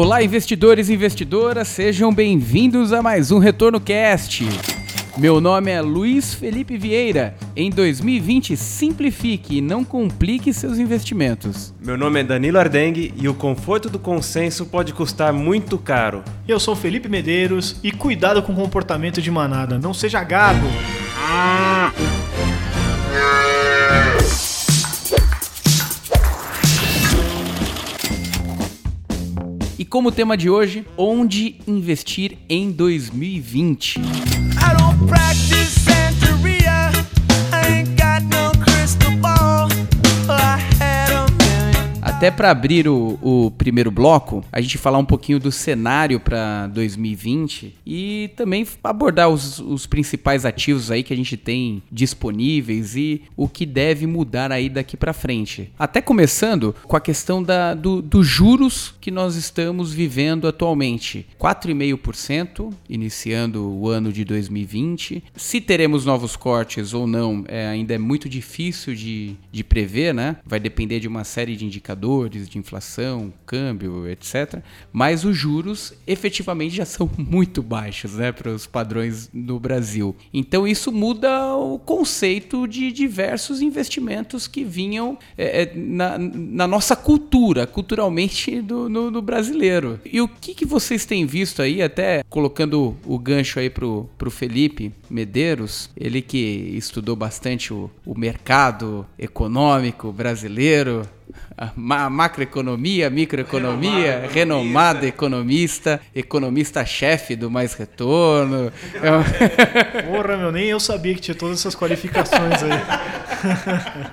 Olá, investidores e investidoras, sejam bem-vindos a mais um Retorno Cast. Meu nome é Luiz Felipe Vieira. Em 2020, simplifique e não complique seus investimentos. Meu nome é Danilo Ardengue e o conforto do consenso pode custar muito caro. Eu sou Felipe Medeiros e cuidado com o comportamento de manada, não seja gado. E como tema de hoje, onde investir em 2020? I Até para abrir o, o primeiro bloco, a gente falar um pouquinho do cenário para 2020 e também abordar os, os principais ativos aí que a gente tem disponíveis e o que deve mudar aí daqui para frente. Até começando com a questão da, do, dos juros que nós estamos vivendo atualmente. 4,5% iniciando o ano de 2020. Se teremos novos cortes ou não, é, ainda é muito difícil de, de prever, né? Vai depender de uma série de indicadores, de inflação, câmbio, etc. Mas os juros efetivamente já são muito baixos, né? Para os padrões no Brasil. Então isso muda o conceito de diversos investimentos que vinham é, é, na, na nossa cultura, culturalmente do, no, no brasileiro. E o que, que vocês têm visto aí, até colocando o gancho aí pro, pro Felipe Medeiros, ele que estudou bastante o, o mercado econômico brasileiro, ma- macroeconomia, microeconomia, renomado economista, economista-chefe do Mais Retorno. É Porra, meu, nem eu sabia que tinha todas essas qualificações aí.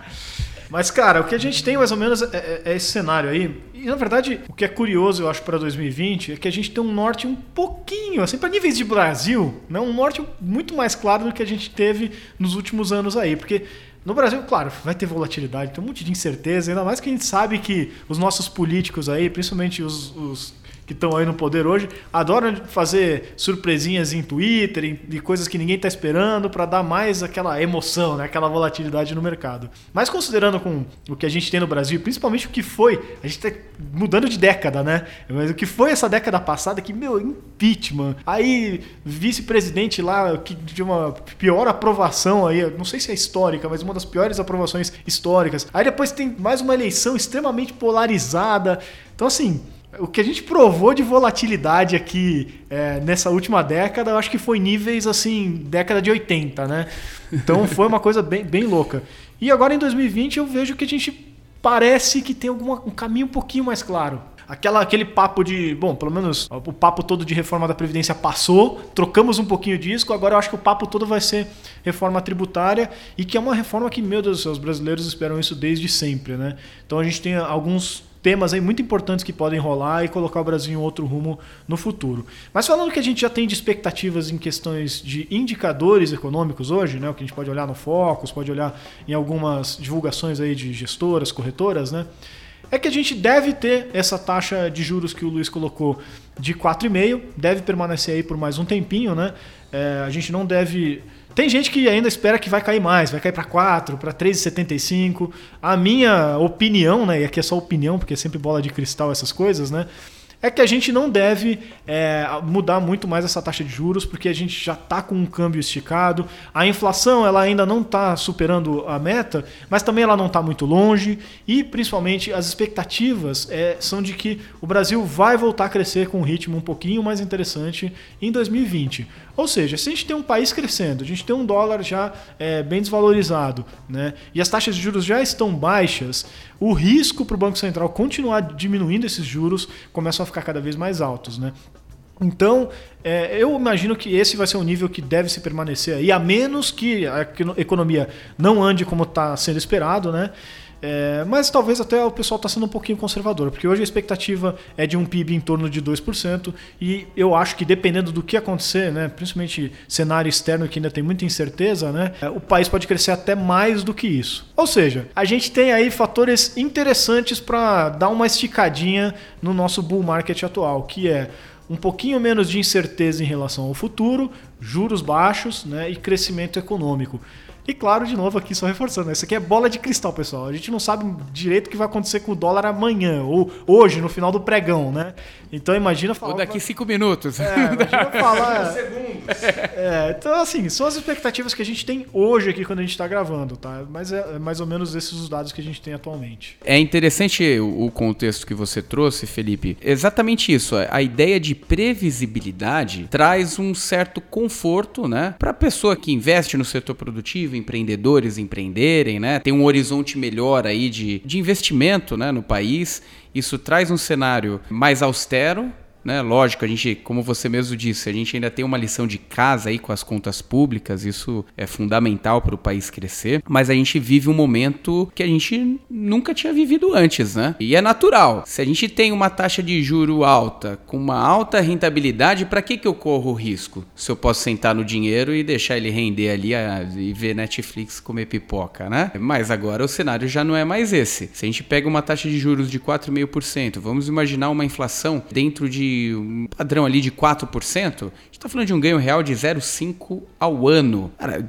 Mas, cara, o que a gente tem mais ou menos é, é- é esse cenário aí. E, na verdade, o que é curioso, eu acho, para 2020 é que a gente tem um norte um pouquinho, assim, para níveis de Brasil, né, um norte muito mais claro do que a gente teve nos últimos anos aí. Porque no Brasil, claro, vai ter volatilidade, tem um monte de incerteza, ainda mais que a gente sabe que os nossos políticos aí, principalmente os- os que estão aí no poder hoje, adoram fazer surpresinhas em Twitter, de coisas que ninguém está esperando, para dar mais aquela emoção, né? aquela volatilidade no mercado. Mas considerando com o que a gente tem no Brasil, principalmente o que foi, a gente está mudando de década, né? Mas o que foi essa década passada, que, meu, impeachment, aí vice-presidente lá, que de uma pior aprovação aí, não sei se é histórica, mas uma das piores aprovações históricas. Aí depois tem mais uma eleição extremamente polarizada. Então, assim, o que a gente provou de volatilidade aqui é, nessa última década, eu acho que foi níveis assim, década de 80, né? Então foi uma coisa bem, bem louca. E agora em 2020 eu vejo que a gente parece que tem alguma, um caminho um pouquinho mais claro. Aquela, aquele papo de. Bom, pelo menos o papo todo de reforma da Previdência passou, trocamos um pouquinho disso, agora eu acho que o papo todo vai ser reforma tributária e que é uma reforma que, meu Deus do céu, os brasileiros esperam isso desde sempre, né? Então a gente tem alguns temas aí muito importantes que podem rolar e colocar o Brasil em outro rumo no futuro. Mas falando que a gente já tem de expectativas em questões de indicadores econômicos hoje, né, o que a gente pode olhar no Focus, pode olhar em algumas divulgações aí de gestoras, corretoras, né, é que a gente deve ter essa taxa de juros que o Luiz colocou de 4,5, deve permanecer aí por mais um tempinho, né? É, a gente não deve tem gente que ainda espera que vai cair mais, vai cair para 4, para 3,75. A minha opinião, né, e aqui é só opinião, porque é sempre bola de cristal essas coisas, né? É que a gente não deve é, mudar muito mais essa taxa de juros, porque a gente já está com um câmbio esticado. A inflação ela ainda não está superando a meta, mas também ela não está muito longe. E principalmente as expectativas é, são de que o Brasil vai voltar a crescer com um ritmo um pouquinho mais interessante em 2020. Ou seja, se a gente tem um país crescendo, a gente tem um dólar já é, bem desvalorizado, né, e as taxas de juros já estão baixas, o risco para o Banco Central continuar diminuindo esses juros começa a ficar cada vez mais altos. Né? Então, é, eu imagino que esse vai ser um nível que deve se permanecer aí, a menos que a econo- economia não ande como está sendo esperado, né? É, mas talvez até o pessoal está sendo um pouquinho conservador, porque hoje a expectativa é de um PIB em torno de 2%, e eu acho que dependendo do que acontecer, né, principalmente cenário externo que ainda tem muita incerteza, né, é, o país pode crescer até mais do que isso. Ou seja, a gente tem aí fatores interessantes para dar uma esticadinha no nosso bull market atual, que é um pouquinho menos de incerteza em relação ao futuro, juros baixos né, e crescimento econômico. E claro, de novo aqui só reforçando, isso aqui é bola de cristal, pessoal. A gente não sabe direito o que vai acontecer com o dólar amanhã ou hoje, no final do pregão, né? Então imagina falar. Ou daqui cinco minutos. É, imagina falar. É, então, assim, são as expectativas que a gente tem hoje aqui quando a gente está gravando, tá? Mas é, é mais ou menos esses os dados que a gente tem atualmente. É interessante o o contexto que você trouxe, Felipe. Exatamente isso. A ideia de previsibilidade traz um certo conforto, né, para a pessoa que investe no setor produtivo, empreendedores empreenderem, né, tem um horizonte melhor aí de, de investimento, né, no país. Isso traz um cenário mais austero, né? Lógico, a gente, como você mesmo disse, a gente ainda tem uma lição de casa aí com as contas públicas, isso é fundamental para o país crescer, mas a gente vive um momento que a gente nunca tinha vivido antes, né? E é natural. Se a gente tem uma taxa de juro alta, com uma alta rentabilidade, para que que eu corro risco? Se eu posso sentar no dinheiro e deixar ele render ali a, e ver Netflix comer pipoca, né? Mas agora o cenário já não é mais esse. Se a gente pega uma taxa de juros de 4,5%, vamos imaginar uma inflação dentro de um padrão ali de 4%, a gente está falando de um ganho real de 0,5% ao ano. Cara,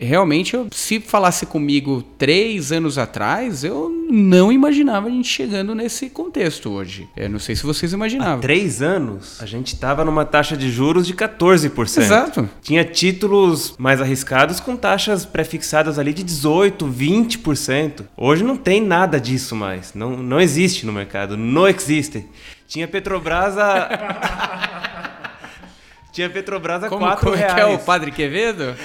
realmente, eu- se falasse comigo três anos atrás, eu não imaginava a gente chegando nesse contexto hoje. Eu não sei se vocês imaginavam. Três anos, a gente tava numa taxa de juros de 14%. Exato. Tinha títulos mais arriscados com taxas prefixadas ali de 18%, 20%. Hoje não tem nada disso mais. Não, não existe no mercado. Não existe. Tinha Petrobras a... Tinha Petrobras a Como, 4 como é reais. que é o Padre Quevedo?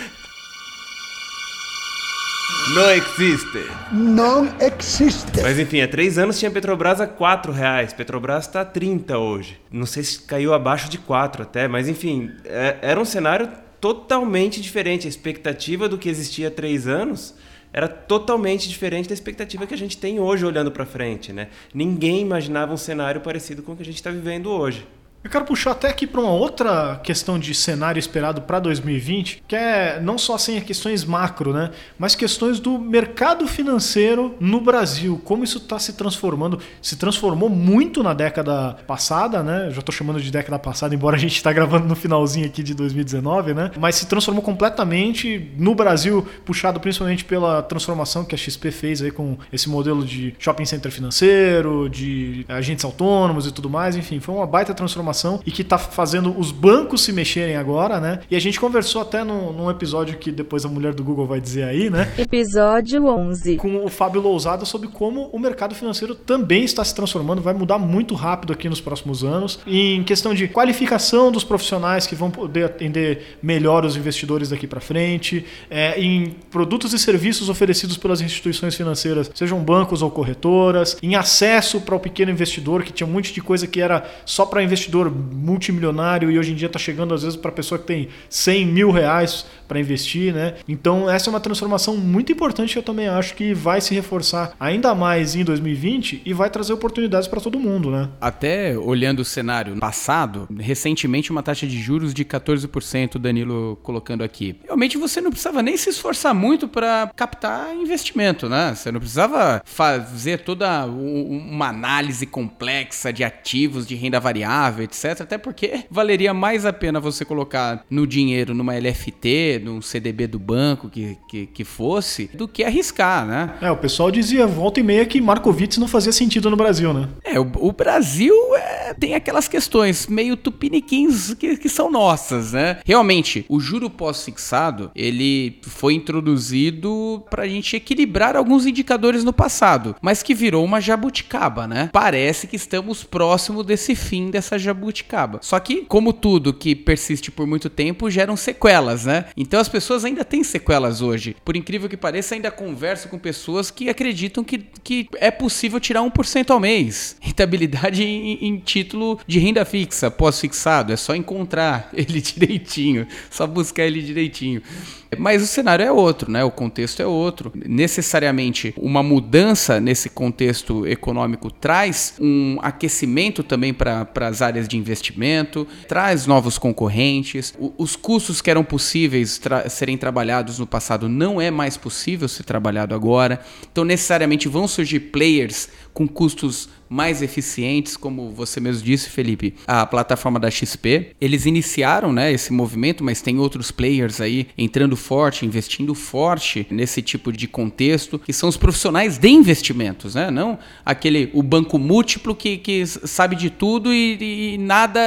Não existe. não existe. Mas enfim, há três anos tinha Petrobras a 4 reais. Petrobras está a 30 hoje. Não sei se caiu abaixo de 4 até, mas enfim, é- era um cenário totalmente diferente. A expectativa do que existia há três anos era totalmente diferente da expectativa que a gente tem hoje olhando para frente, né? Ninguém imaginava um cenário parecido com o que a gente está vivendo hoje. Eu quero puxar até aqui para uma outra questão de cenário esperado para 2020, que é não só assim questões macro, né, mas questões do mercado financeiro no Brasil, como isso está se transformando, se transformou muito na década passada, né? Já estou chamando de década passada, embora a gente está gravando no finalzinho aqui de 2019, né? Mas se transformou completamente no Brasil, puxado principalmente pela transformação que a XP fez aí com esse modelo de shopping center financeiro, de agentes autônomos e tudo mais, enfim, foi uma baita transformação e que está fazendo os bancos se mexerem agora, né? E a gente conversou até num, num episódio que depois a mulher do Google vai dizer aí, né? Episódio 11. com o Fábio Lousada sobre como o mercado financeiro também está se transformando, vai mudar muito rápido aqui nos próximos anos. Em questão de qualificação dos profissionais que vão poder atender melhor os investidores daqui para frente, é, em produtos e serviços oferecidos pelas instituições financeiras, sejam bancos ou corretoras, em acesso para o pequeno investidor, que tinha um monte de coisa que era só para investidor multimilionário e hoje em dia está chegando às vezes para pessoa que tem 100 mil reais para investir, né? Então essa é uma transformação muito importante que eu também acho que vai se reforçar ainda mais em 2020 e vai trazer oportunidades para todo mundo, né? Até olhando o cenário passado, recentemente uma taxa de juros de 14%, o Danilo colocando aqui. Realmente você não precisava nem se esforçar muito para captar investimento, né? Você não precisava fazer toda uma análise complexa de ativos, de renda variável, etc. Até porque valeria mais a pena você colocar no dinheiro numa LFT, num CDB do banco que, que, que fosse, do que arriscar, né? É, o pessoal dizia volta e meia que Markowitz não fazia sentido no Brasil, né? É, o, o Brasil é, tem aquelas questões meio tupiniquins que, que são nossas, né? Realmente, o juro pós-fixado, ele foi introduzido pra gente equilibrar alguns indicadores no passado, mas que virou uma jabuticaba, né? Parece que estamos próximo desse fim dessa jabuticaba. Só que, como tudo que persiste por muito tempo, geram sequelas, né? Então as pessoas ainda têm sequelas hoje. Por incrível que pareça, ainda converso com pessoas que acreditam que, que é possível tirar 1% ao mês. Rentabilidade em, em título de renda fixa, pós-fixado. É só encontrar ele direitinho, só buscar ele direitinho. Mas o cenário é outro, né? O contexto é outro. Necessariamente, uma mudança nesse contexto econômico traz um aquecimento também para as áreas de investimento, traz novos concorrentes. O- os custos que eram possíveis tra- serem trabalhados no passado não é mais possível ser trabalhado agora. Então, necessariamente vão surgir players com custos mais eficientes, como você mesmo disse, Felipe, a plataforma da XP. Eles iniciaram né, esse movimento, mas tem outros players aí entrando forte, investindo forte nesse tipo de contexto, que são os profissionais de investimentos, né? Não aquele o banco múltiplo que, que sabe de tudo e, e nada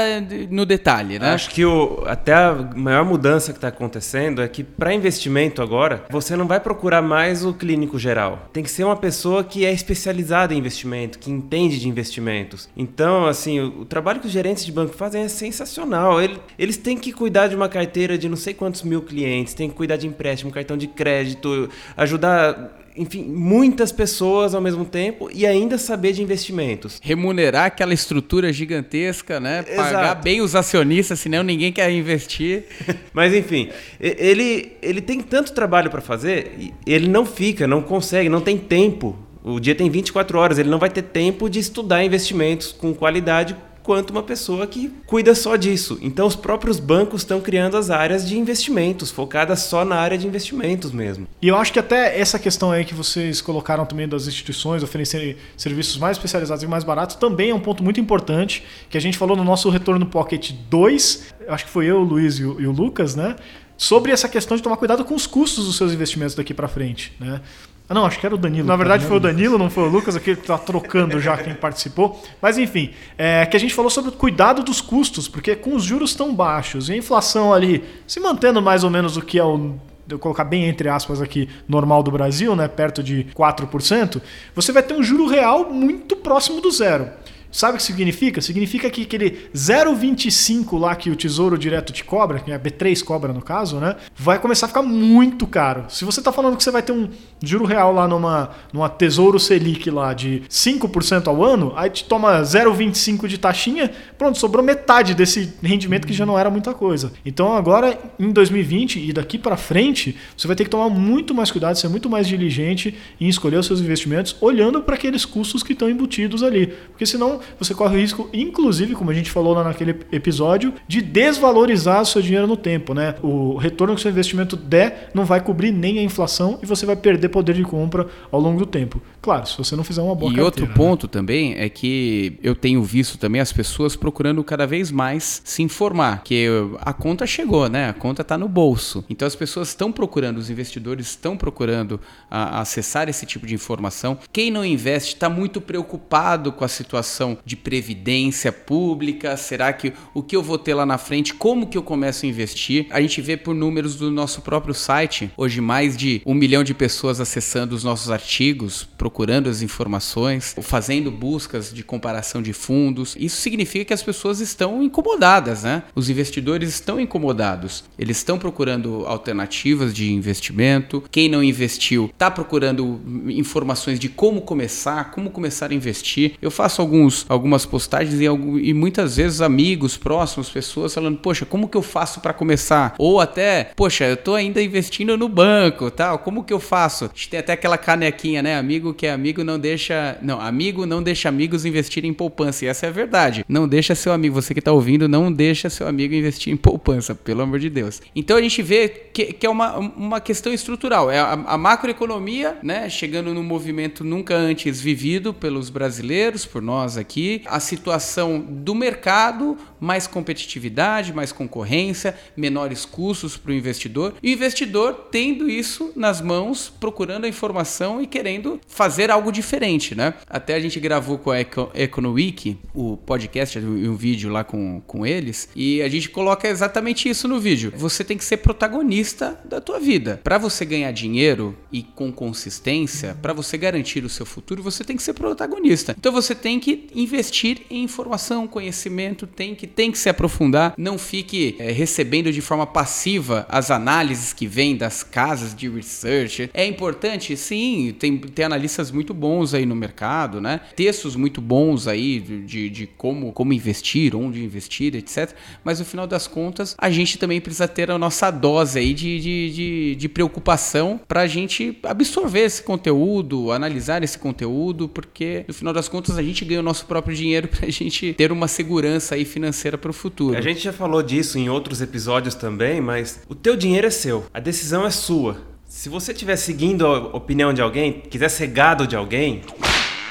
no detalhe, né? Acho que o, até a maior mudança que está acontecendo é que para investimento agora, você não vai procurar mais o clínico geral. Tem que ser uma pessoa que é especializada em investimento, que entende de investimentos. Então, assim, o, o trabalho que os gerentes de banco fazem é sensacional. Ele- eles têm que cuidar de uma carteira de não sei quantos mil clientes, têm que cuidar de empréstimo, cartão de crédito, ajudar, enfim, muitas pessoas ao mesmo tempo e ainda saber de investimentos. Remunerar aquela estrutura gigantesca, né? Pagar Exato. bem os acionistas, senão ninguém quer investir. Mas enfim, ele, ele tem tanto trabalho para fazer, ele não fica, não consegue, não tem tempo. O dia tem 24 horas, ele não vai ter tempo de estudar investimentos com qualidade quanto uma pessoa que cuida só disso. Então os próprios bancos estão criando as áreas de investimentos, focadas só na área de investimentos mesmo. E eu acho que até essa questão aí que vocês colocaram também das instituições oferecerem serviços mais especializados e mais baratos também é um ponto muito importante que a gente falou no nosso Retorno Pocket 2, eu acho que foi eu, o Luiz e o, e o Lucas, né? Sobre essa questão de tomar cuidado com os custos dos seus investimentos daqui para frente, né? Ah, não, acho que era o Danilo. Na verdade foi o Danilo, não foi o Lucas, aqui que tá trocando já quem participou. Mas enfim, é que a gente falou sobre o cuidado dos custos, porque com os juros tão baixos e a inflação ali se mantendo mais ou menos o que é o eu colocar bem entre aspas aqui, normal do Brasil, né, perto de 4%, você vai ter um juro real muito próximo do zero. Sabe o que significa? Significa que aquele 0,25 lá que o Tesouro Direto te cobra, que a B3 cobra no caso, né? Vai começar a ficar muito caro. Se você está falando que você vai ter um juro real lá numa, numa Tesouro Selic lá de 5% ao ano, aí te toma 0,25 de taxinha, pronto, sobrou metade desse rendimento que já não era muita coisa. Então agora, em 2020 e daqui para frente, você vai ter que tomar muito mais cuidado, ser muito mais diligente em escolher os seus investimentos, olhando para aqueles custos que estão embutidos ali. Porque senão você corre o risco, inclusive, como a gente falou lá naquele episódio, de desvalorizar o seu dinheiro no tempo. Né? O retorno que o seu investimento der não vai cobrir nem a inflação e você vai perder poder de compra ao longo do tempo. Claro, se você não fizer uma boa E carteira. outro né? ponto também é que eu tenho visto também as pessoas procurando cada vez mais se informar, que a conta chegou, né? A conta está no bolso. Então as pessoas estão procurando, os investidores estão procurando a- acessar esse tipo de informação. Quem não investe está muito preocupado com a situação de previdência pública. Será que o que eu vou ter lá na frente? Como que eu começo a investir? A gente vê por números do nosso próprio site hoje mais de um milhão de pessoas acessando os nossos artigos, procurando as informações, fazendo buscas de comparação de fundos. Isso significa que as pessoas estão incomodadas, né? Os investidores estão incomodados. Eles estão procurando alternativas de investimento. Quem não investiu está procurando informações de como começar, como começar a investir. Eu faço alguns, algumas postagens e, e muitas vezes amigos próximos, pessoas falando, poxa, como que eu faço para começar? Ou até, poxa, eu tô ainda investindo no banco, tal, como que eu faço? A gente tem até aquela canequinha, né? Amigo que é amigo não deixa, não, amigo não deixa amigos investirem em poupança. E essa é a verdade. Não deixa seu amigo, você que tá ouvindo, não deixa seu amigo investir em poupança, pelo amor de Deus. Então a gente vê que, que é uma, uma questão estrutural, é a, a macroeconomia, né, chegando num movimento nunca antes vivido pelos brasileiros, por nós aqui, a situação do mercado, mais competitividade, mais concorrência, menores custos para o investidor, e o investidor tendo isso nas mãos, procurando a informação e querendo fazer algo diferente, né? Até a gente gravou com a Eco, EconoWiki, o podcast e um vídeo lá com, com eles, e a gente coloca exatamente isso no vídeo. Você tem que ser protagonista da tua vida. Para você ganhar dinheiro e com consistência, para você garantir o seu futuro, você tem que ser protagonista. Então você tem que investir em informação, conhecimento, tem que, tem que se aprofundar. Não fique eh, recebendo de forma passiva as análises que vêm das casas de research. É importante, sim, tem, tem analistas muito bons aí no mercado, né? Textos muito bons aí de, de, de como, como investir, onde investir, etc. Mas no final das contas, a gente também precisa ter a nossa dose aí de, de, de, de preocupação para a gente absorver esse conteúdo, analisar esse conteúdo, porque no final das contas a gente ganha o nosso próprio dinheiro para a gente ter uma segurança aí financeira para o futuro. A gente já falou disso em outros episódios também, mas o teu dinheiro é seu, a decisão é sua. Se você estiver seguindo a opinião de alguém, quiser ser gado de alguém,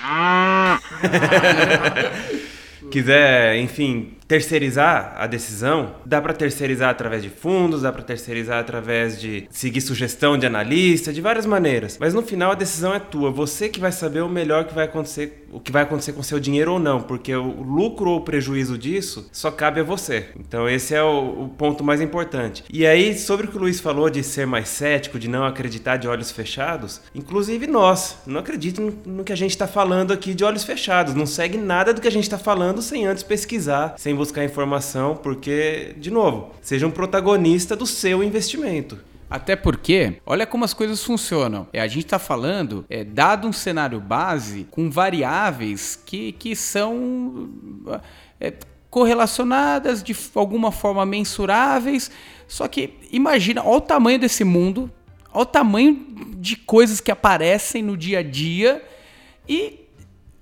quiser, enfim, terceirizar a decisão, dá para terceirizar através de fundos, dá para terceirizar através de seguir sugestão de analista, de várias maneiras. Mas no final a decisão é tua, você que vai saber o melhor que vai acontecer, o que vai acontecer com seu dinheiro ou não, porque o lucro ou o prejuízo disso só cabe a você. Então esse é o, o ponto mais importante. E aí sobre o que o Luiz falou de ser mais cético, de não acreditar de olhos fechados, inclusive nós, não acredito no, no que a gente está falando aqui de olhos fechados, não segue nada do que a gente está falando sem antes pesquisar, sem buscar informação, porque, de novo, seja um protagonista do seu investimento. Até porque, olha como as coisas funcionam. É, a gente está falando, é, dado um cenário base com variáveis que, que são é, correlacionadas de alguma forma mensuráveis. Só que imagina, olha o tamanho desse mundo, olha o tamanho de coisas que aparecem no dia a dia e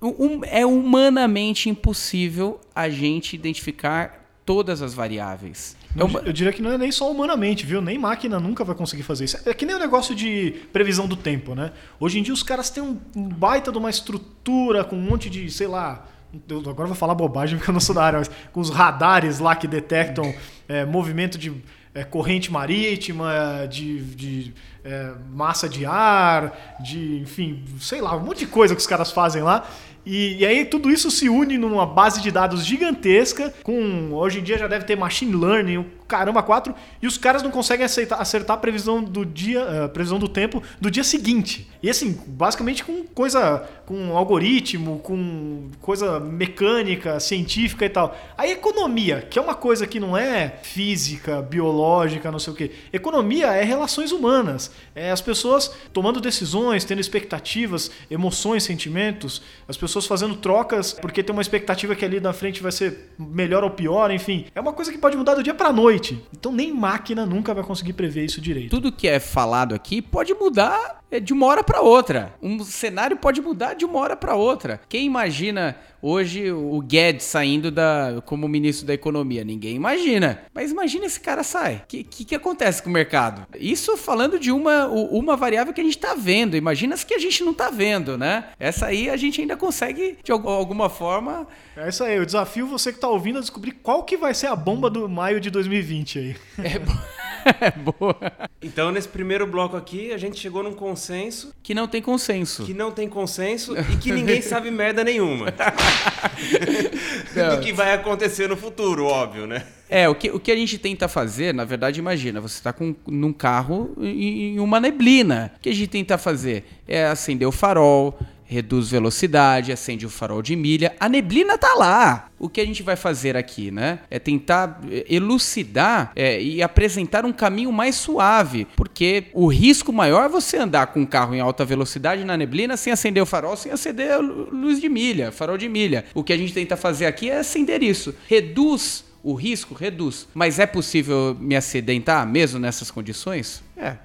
um- é humanamente impossível a gente identificar todas as variáveis. É Não, uma- Eu diria que não é nem só humanamente, viu? Nem máquina nunca vai conseguir fazer isso. É que nem o negócio de previsão do tempo, né? Hoje em dia os caras têm um baita de uma estrutura com um monte de, sei lá. eu agora eu vou falar bobagem porque eu não sou da área, mas com os radares lá que detectam é, movimento de é, corrente marítima, de, de, é, massa de ar, de, enfim, sei lá, um monte de coisa que os caras fazem lá. E, e aí tudo isso se une numa base de dados gigantesca, com hoje em dia já deve ter machine learning, o caramba quatro, e os caras não conseguem aceitar- acertar a previsão do dia, a previsão do tempo do dia seguinte. E assim, basicamente com coisa, com algoritmo, com coisa mecânica, científica e tal. A economia, que é uma coisa que não é física, biológica, não sei o quê. Economia é relações humanas, é as pessoas tomando decisões, tendo expectativas, emoções, sentimentos, as pessoas fazendo trocas porque tem uma expectativa que ali na frente vai ser melhor ou pior, enfim. É uma coisa que pode mudar do dia pra noite. Então nem máquina nunca vai conseguir prever isso direito. tudo que é falado aqui pode mudar de uma hora para outra. Um cenário pode mudar de uma hora para outra. Quem imagina hoje o Guedes saindo da, como ministro da Economia? Ninguém imagina. Mas imagina esse cara sai. O que, que, que acontece com o mercado? Isso falando de uma, uma variável que a gente tá vendo. Imagina as que a gente não tá vendo, né? Essa aí a gente ainda consegue, de al- alguma forma, É isso aí, eu desafio você que tá ouvindo a descobrir qual que vai ser a bomba do maio de 2020 aí. é boa. Então, nesse primeiro bloco aqui, a gente chegou num consenso Que não tem consenso. que não tem consenso e que ninguém sabe merda nenhuma. do que vai acontecer no futuro, óbvio, né? É, o que, o que a gente tenta fazer, na verdade, imagina, você está com, num carro em, em uma neblina. O que a gente tenta fazer é acender o farol, reduz velocidade, acende o farol de milha. A neblina tá lá. O que a gente vai fazer aqui, né? É tentar eh, elucidar é, e apresentar um caminho mais suave, porque o risco maior é você andar com um carro em alta velocidade na neblina sem acender o farol, sem acender a lu- luz de milha, farol de milha. O que a gente tenta fazer aqui é acender isso. Reduz o risco reduz. Mas é possível me acidentar mesmo nessas condições? É,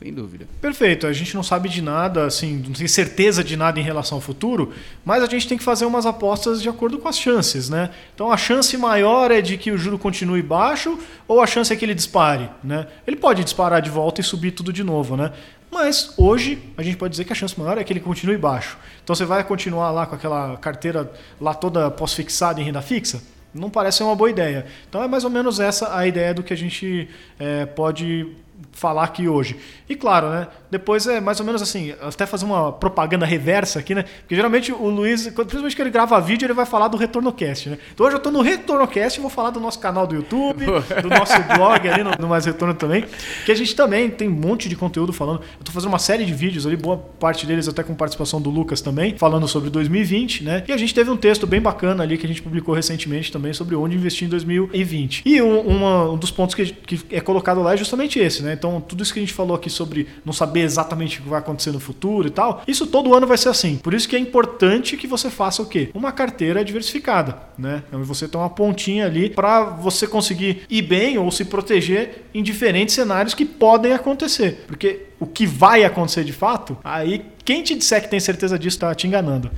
sem dúvida. Perfeito, a gente não sabe de nada, assim, não tem certeza de nada em relação ao futuro, mas a gente tem que fazer umas apostas de acordo com as chances, né? Então a chance maior é de que o juro continue baixo ou a chance é que ele dispare, né? Ele pode disparar de volta e subir tudo de novo, né? Mas hoje a gente pode dizer que a chance maior é que ele continue baixo. Então você vai continuar lá com aquela carteira lá toda pós-fixada em renda fixa? Não parece ser uma boa ideia. Então é mais ou menos essa a ideia do que a gente é, pode falar aqui hoje. E claro, né? Depois é mais ou menos assim, até fazer uma propaganda reversa aqui, né? Porque geralmente o Luiz, principalmente que ele grava vídeo, ele vai falar do RetornoCast, né? Então hoje eu tô no RetornoCast e vou falar do nosso canal do YouTube, do nosso blog ali no, no Mais Retorno também, que a gente também tem um monte de conteúdo falando. Eu tô fazendo uma série de vídeos ali, boa parte deles até com participação do Lucas também, falando sobre 2020, né? E a gente teve um texto bem bacana ali que a gente publicou recentemente também sobre onde investir em 2020. E um, uma- um dos pontos que, que é colocado lá é justamente esse, né? Então, tudo isso que a gente falou aqui sobre não saber exatamente o que vai acontecer no futuro e tal, isso todo ano vai ser assim. Por isso que é importante que você faça o quê? Uma carteira diversificada, né? Então, você tem uma pontinha ali para você conseguir ir bem ou se proteger em diferentes cenários que podem acontecer. Porque o que vai acontecer de fato, aí quem te disser que tem certeza disso tá te enganando.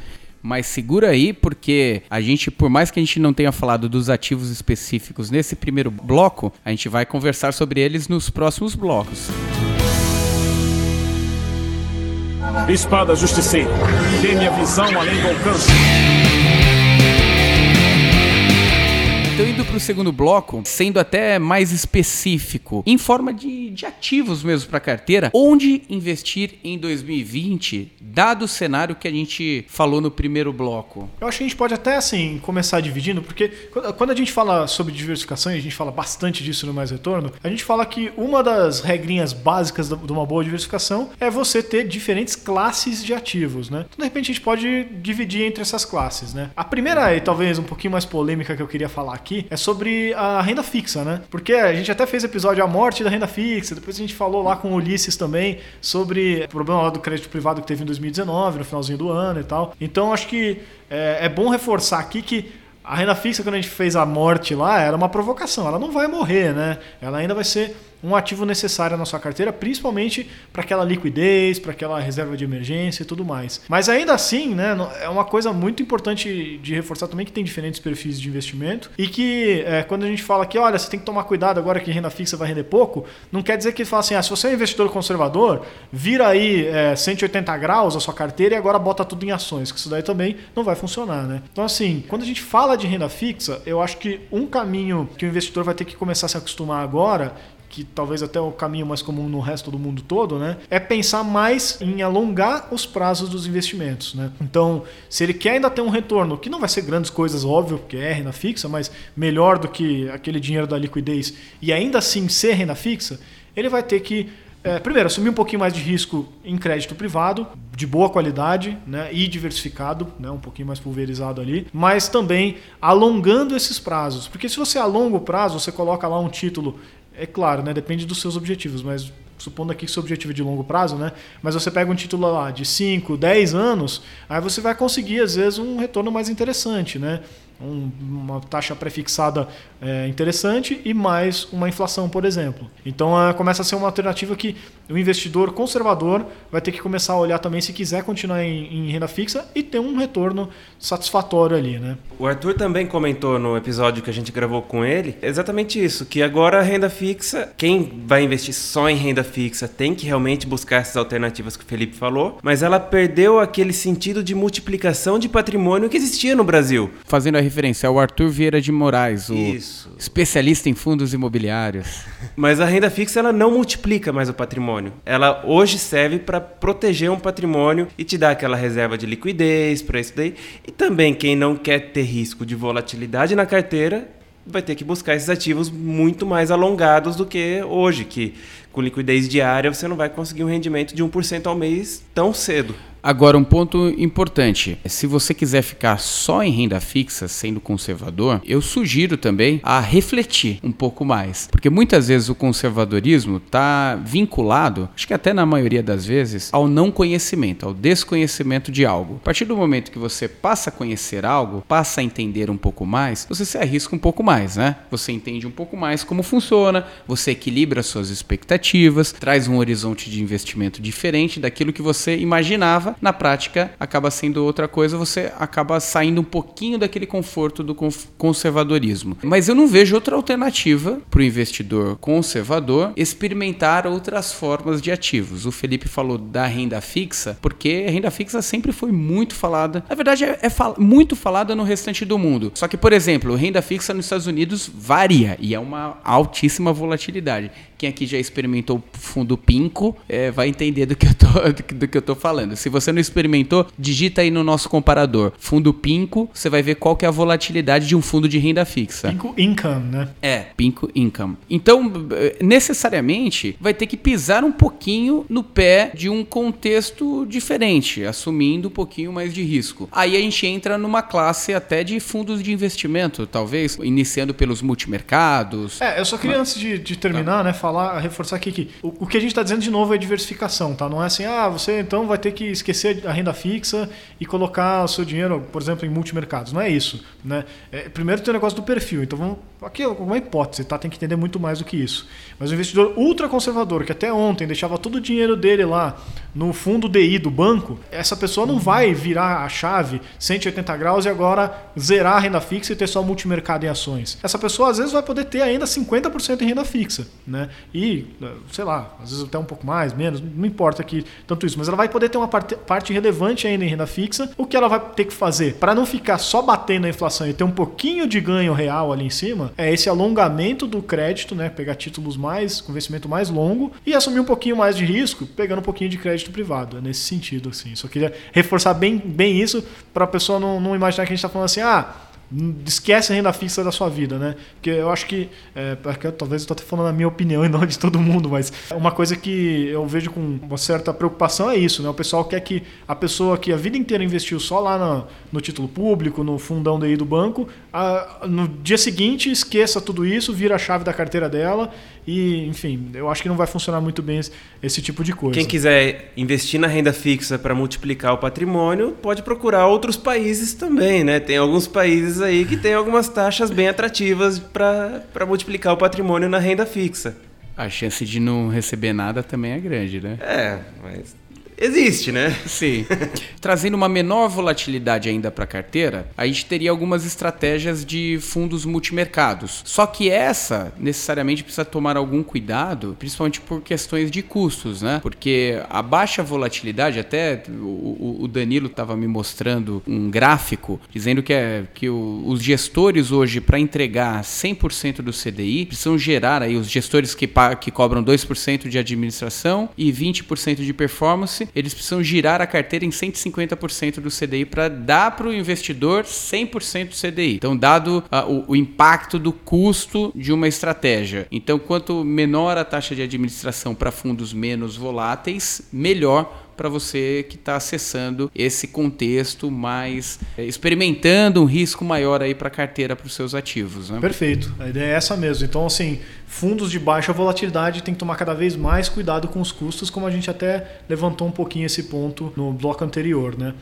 Mas segura aí, porque a gente, por mais que a gente não tenha falado dos ativos específicos nesse primeiro bloco, a gente vai conversar sobre eles nos próximos blocos. Espada Justiceira, dê minha visão além do alcance. Então, indo para o segundo bloco, sendo até mais específico, em forma de, de ativos mesmo para carteira, onde investir em 2020, dado o cenário que a gente falou no primeiro bloco? Eu acho que a gente pode até assim começar dividindo, porque quando- a gente fala sobre diversificação, e a gente fala bastante disso no Mais Retorno, a gente fala que uma das regrinhas básicas de uma boa diversificação é você ter diferentes classes de ativos, né? Então, de repente, a gente pode dividir entre essas classes, né? A primeira, e talvez um pouquinho mais polêmica que eu queria falar aqui, é sobre a renda fixa, né? Porque a gente até fez episódio A Morte da Renda Fixa, depois a gente falou lá com o Ulisses também sobre o problema lá do crédito privado que teve em 2019, no finalzinho do ano e tal. Então, acho que é, é bom reforçar aqui que a renda fixa, quando a gente fez a morte lá, era uma provocação. Ela não vai morrer, né? Ela ainda vai ser um ativo necessário na sua carteira, principalmente para aquela liquidez, para aquela reserva de emergência e tudo mais. Mas ainda assim, né, é uma coisa muito importante de reforçar também que tem diferentes perfis de investimento e que é, quando a gente fala que, olha, você tem que tomar cuidado agora que renda fixa vai render pouco, não quer dizer que fala assim, ah, se você é um investidor conservador, vira aí é, 180 graus a sua carteira e agora bota tudo em ações, que isso daí também não vai funcionar, né? Então assim, quando a gente fala de renda fixa, eu acho que um caminho que o investidor vai ter que começar a se acostumar agora que talvez até o caminho mais comum no resto do mundo todo, né? É pensar mais em alongar os prazos dos investimentos, né? Então, se ele quer ainda ter um retorno, que não vai ser grandes coisas, óbvio, porque é renda fixa, mas melhor do que aquele dinheiro da liquidez e ainda assim ser renda fixa, ele vai ter que é, primeiro, assumir um pouquinho mais de risco em crédito privado, de boa qualidade né, e diversificado, né, um pouquinho mais pulverizado ali, mas também alongando esses prazos. Porque se você alonga o prazo, você coloca lá um título, é claro, né, depende dos seus objetivos, mas supondo aqui que seu objetivo é de longo prazo, né? Mas você pega um título lá de 5, 10 anos, aí você vai conseguir, às vezes, um retorno mais interessante, né? Um- uma taxa prefixada é, interessante e mais uma inflação, por exemplo. Então ah, começa a ser uma alternativa que o investidor conservador vai ter que começar a olhar também se quiser continuar em, em renda fixa e ter um retorno satisfatório ali, né? O Arthur também comentou no episódio que a gente gravou com ele exatamente isso, que agora a renda fixa, quem vai investir só em renda fixa tem que realmente buscar essas alternativas que o Felipe falou, mas ela perdeu aquele sentido de multiplicação de patrimônio que existia no Brasil. Fazendo a referência ao Arthur Vieira de Moraes, o Isso. especialista em fundos imobiliários. Mas a renda fixa ela não multiplica mais o patrimônio. Ela hoje serve para proteger um patrimônio e te dar aquela reserva de liquidez para isso daí. E também quem não quer ter risco de volatilidade na carteira vai ter que buscar esses ativos muito mais alongados do que hoje, que com liquidez diária você não vai conseguir um rendimento de 1% ao mês tão cedo. Agora, um ponto importante: se você quiser ficar só em renda fixa, sendo conservador, eu sugiro também a refletir um pouco mais. Porque muitas vezes o conservadorismo está vinculado, acho que até na maioria das vezes, ao não conhecimento, ao desconhecimento de algo. A partir do momento que você passa a conhecer algo, passa a entender um pouco mais, você se arrisca um pouco mais, né? Você entende um pouco mais como funciona, você equilibra suas expectativas, traz um horizonte de investimento diferente daquilo que você imaginava na prática acaba sendo outra coisa, você acaba saindo um pouquinho daquele conforto do conservadorismo. Mas eu não vejo outra alternativa para o investidor conservador experimentar outras formas de ativos. O Felipe falou da renda fixa, porque a renda fixa sempre foi muito falada. Na verdade, é, é fal- muito falada no restante do mundo. Só que, por exemplo, renda fixa nos Estados Unidos varia e é uma altíssima volatilidade. Quem aqui já experimentou o fundo Pinco é, vai entender do que, eu tô, do que eu tô falando. Se você não experimentou, digita aí no nosso comparador. Fundo Pinco, você vai ver qual que é a volatilidade de um fundo de renda fixa. Pinco income, né? É, Pinco Income. Então, eh, necessariamente, vai ter que pisar um pouquinho no pé de um contexto diferente, assumindo um pouquinho mais de risco. Aí a gente entra numa classe até de fundos de investimento, talvez, iniciando pelos multimercados. É, eu só queria, antes de, de terminar, né, falar, reforçar aqui que o, o que a gente está dizendo de novo é diversificação, tá? Não é assim, ah, você então vai ter que esquecer a renda fixa e colocar o seu dinheiro, por exemplo, em multimercados. Não é isso, né? É, primeiro tem o negócio do perfil, então vamos aqui é uma hipótese, tá? Tem que entender muito mais do que isso. Mas um investidor ultraconservador, que até ontem deixava todo o dinheiro dele lá no fundo DI do banco, essa pessoa não vai virar a chave 180 graus e agora zerar a renda fixa e ter só multimercado em ações. Essa pessoa às vezes vai poder ter ainda 50% em renda fixa, né? E, sei lá, às vezes até um pouco mais, menos, não importa aqui tanto isso, mas ela vai poder ter uma parte, parte relevante ainda em renda fixa. O que ela vai ter que fazer para não ficar só batendo a inflação e ter um pouquinho de ganho real ali em cima, é esse alongamento do crédito, né? Pegar títulos mais, com vencimento mais longo e assumir um pouquinho mais de risco, pegando um pouquinho de crédito privado. É nesse sentido, assim. Só queria reforçar bem, bem isso para a pessoa não, não imaginar que a gente está falando assim, ah esquece a renda fixa da sua vida, né? Porque eu acho que, é, talvez eu estou falando a minha opinião e não de todo mundo, mas uma coisa que eu vejo com uma certa preocupação é isso, né? O pessoal quer que a pessoa que a vida inteira investiu só lá no, no título público, no fundão daí do banco, a, no dia seguinte esqueça tudo isso, vira a chave da carteira dela e, enfim, eu acho que não vai funcionar muito bem esse, esse tipo de coisa. Quem quiser investir na renda fixa para multiplicar o patrimônio, pode procurar outros países também, né? Tem alguns países aí que tem algumas taxas bem atrativas para multiplicar o patrimônio na renda fixa. A chance de não receber nada também é grande, né? É, mas existe, né? Sim. Trazendo uma menor volatilidade ainda para a carteira, a gente teria algumas estratégias de fundos multimercados. Só que essa necessariamente precisa tomar algum cuidado, principalmente por questões de custos, né? Porque a baixa volatilidade, até o, Danilo estava me mostrando um gráfico dizendo que, é, que o, os gestores hoje, para entregar 100% do CDI, precisam gerar aí os gestores que, que cobram 2% de administração e 20% de performance eles precisam girar a carteira em 150% do CDI para dar para o investidor 100% do CDI. Então, dado uh, o, o, impacto do custo de uma estratégia. Então, quanto menor a taxa de administração para fundos menos voláteis, melhor para você que está acessando esse contexto mais é, experimentando um risco maior aí para a carteira para os seus ativos. Né? Perfeito, a ideia é essa mesmo. Então, assim, fundos de baixa volatilidade tem que tomar cada vez mais cuidado com os custos, como a gente até levantou um pouquinho esse ponto no bloco anterior, né?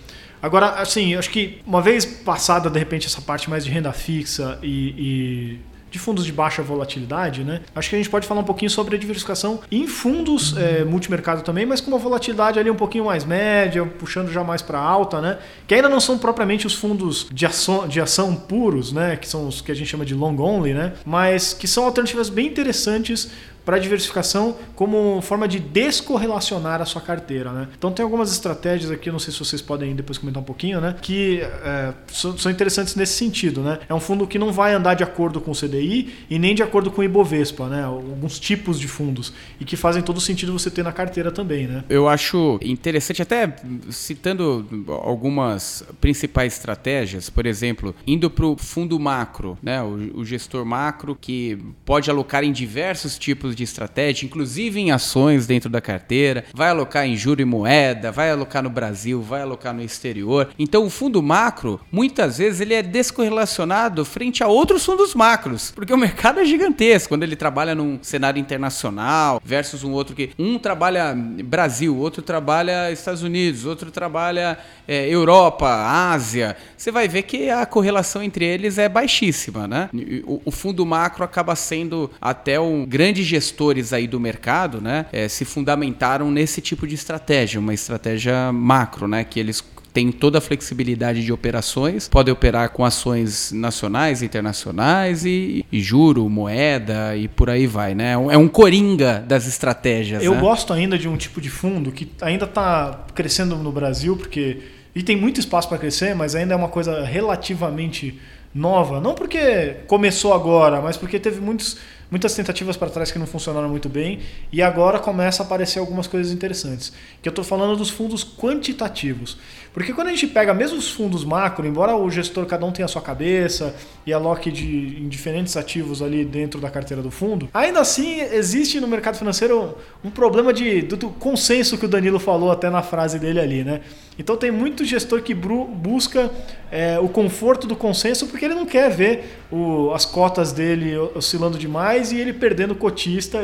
Agora, assim, acho que uma vez passada, de repente, essa parte mais de renda fixa e, e de fundos de baixa volatilidade, né? Acho que a gente pode falar um pouquinho sobre a diversificação em fundos é, multimercado também, mas com uma volatilidade ali um pouquinho mais média, puxando já mais para alta, né? Que ainda não são propriamente os fundos de ação, de ação puros, né? Que são os que a gente chama de long only, né? Mas que são alternativas bem interessantes para diversificação como forma de descorrelacionar a sua carteira. Né? Então tem algumas estratégias aqui, não sei se vocês podem depois comentar um pouquinho, né? que é, são, são, interessantes nesse sentido. Né? É um fundo que não vai andar de acordo com o CDI e nem de acordo com o Ibovespa, né? alguns tipos de fundos, e que fazem todo sentido você ter na carteira também. Né? Eu acho interessante, até citando algumas principais estratégias, por exemplo, indo para o fundo macro, né? o, o gestor macro que pode alocar em diversos tipos tipos de estratégia, inclusive em ações dentro da carteira, vai alocar em juro e moeda, vai alocar no Brasil, vai alocar no exterior. Então o fundo macro, muitas vezes ele é descorrelacionado frente a outros fundos macros, porque o mercado é gigantesco quando ele trabalha num cenário internacional versus um outro que um trabalha Brasil, outro trabalha Estados Unidos, outro trabalha é, Europa, Ásia. Você vai ver que a correlação entre eles é baixíssima, né? O, o fundo macro acaba sendo até um grande gestor gestores aí do mercado, né, é, se fundamentaram nesse tipo de estratégia, uma estratégia macro, né, que eles têm toda a flexibilidade de operações, podem operar com ações nacionais, internacionais e, e juro, moeda e por aí vai, né? É um coringa das estratégias. Eu né? gosto ainda de um tipo de fundo que ainda está crescendo no Brasil, porque e tem muito espaço para crescer, mas ainda é uma coisa relativamente nova. Não porque começou agora, mas porque teve muitos muitas tentativas para trás que não funcionaram muito bem e agora começa a aparecer algumas coisas interessantes. Que eu estou falando dos fundos quantitativos. Porque quando a gente pega mesmo os fundos macro, embora o gestor cada um tenha a sua cabeça e aloque de, em diferentes ativos ali dentro da carteira do fundo, ainda assim existe no mercado financeiro um problema de, do, do consenso que o Danilo falou até na frase dele ali, né? Então tem muito gestor que busca é, o conforto do consenso porque ele não quer ver o, as cotas dele oscilando demais e ele perdendo cotista,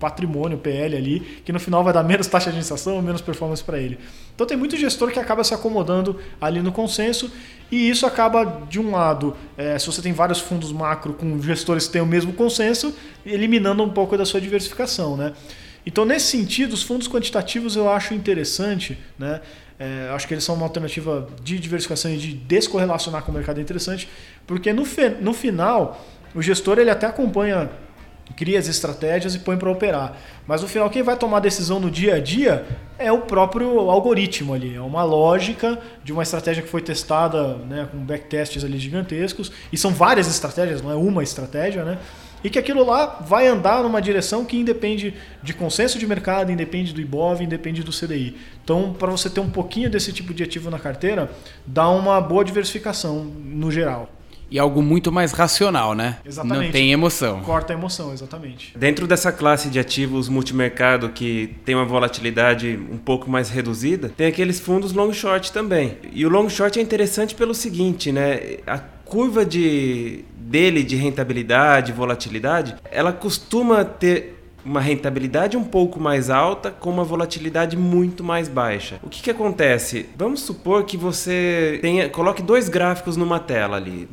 patrimônio, PL ali, que no final vai dar menos taxa de administração, menos performance para ele. Então tem muito gestor que acaba se acomodando ali no consenso e isso acaba, de um lado, é, se você tem vários fundos macro com gestores que têm o mesmo consenso, eliminando um pouco da sua diversificação. Né? Então, nesse sentido, os fundos quantitativos eu acho interessante, né? É, acho que eles são uma alternativa de diversificação e de descorrelacionar com o mercado interessante, porque no, no final o gestor ele até acompanha, cria as estratégias e põe para operar. Mas no final quem vai tomar a decisão no dia a dia é o próprio algoritmo ali, é uma lógica de uma estratégia que foi testada né, com backtests ali gigantescos, e são várias estratégias, não é uma estratégia, né? e que aquilo lá vai andar numa direção que independe de consenso de mercado, independe do IBOV, independe do CDI. Então, para você ter um pouquinho desse tipo de ativo na carteira, dá uma boa diversificação no geral. E algo muito mais racional, né? Exatamente. Não tem emoção. Corta a emoção, exatamente. Dentro dessa classe de ativos multimercado que tem uma volatilidade um pouco mais reduzida, tem aqueles fundos long short também. E o long short é interessante pelo seguinte, né? A curva de dele de rentabilidade, volatilidade, ela costuma ter uma rentabilidade um pouco mais alta com uma volatilidade muito mais baixa. O que, que acontece? Vamos supor que você tenha, coloque dois gráficos numa tela ali.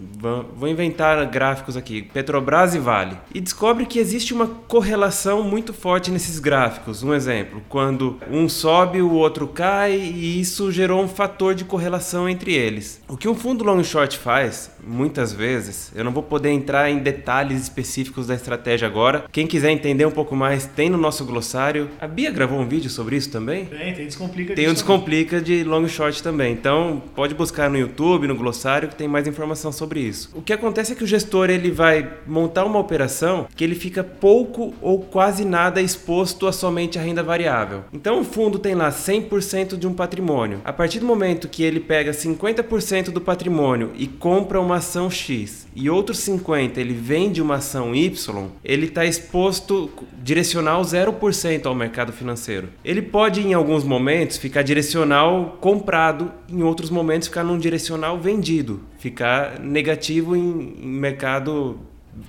Vou inventar gráficos aqui, Petrobras e Vale, e descobre que existe uma correlação muito forte nesses gráficos. Um exemplo, quando um sobe, o outro cai e isso gerou um fator de correlação entre eles. O que um fundo long short faz, muitas vezes, eu não vou poder entrar em detalhes específicos da estratégia agora. Quem quiser entender um pouco mais, tem no nosso glossário. A Bia gravou um vídeo sobre isso também? Tem, tem Descomplica Tem o também. Descomplica de long short também. Então, pode buscar no YouTube, no glossário, que tem mais informação sobre isso. O que acontece é que o gestor ele vai montar uma operação que ele fica pouco ou quase nada exposto a somente a renda variável. Então, o fundo tem lá 100% de um patrimônio. A partir do momento que ele pega 50% do patrimônio e compra uma ação X e outros 50 ele vende uma ação Y, ele está exposto direcional 0% ao mercado financeiro. Ele pode em alguns momentos ficar direcional comprado, em outros momentos ficar num direcional vendido, ficar negativo em, em mercado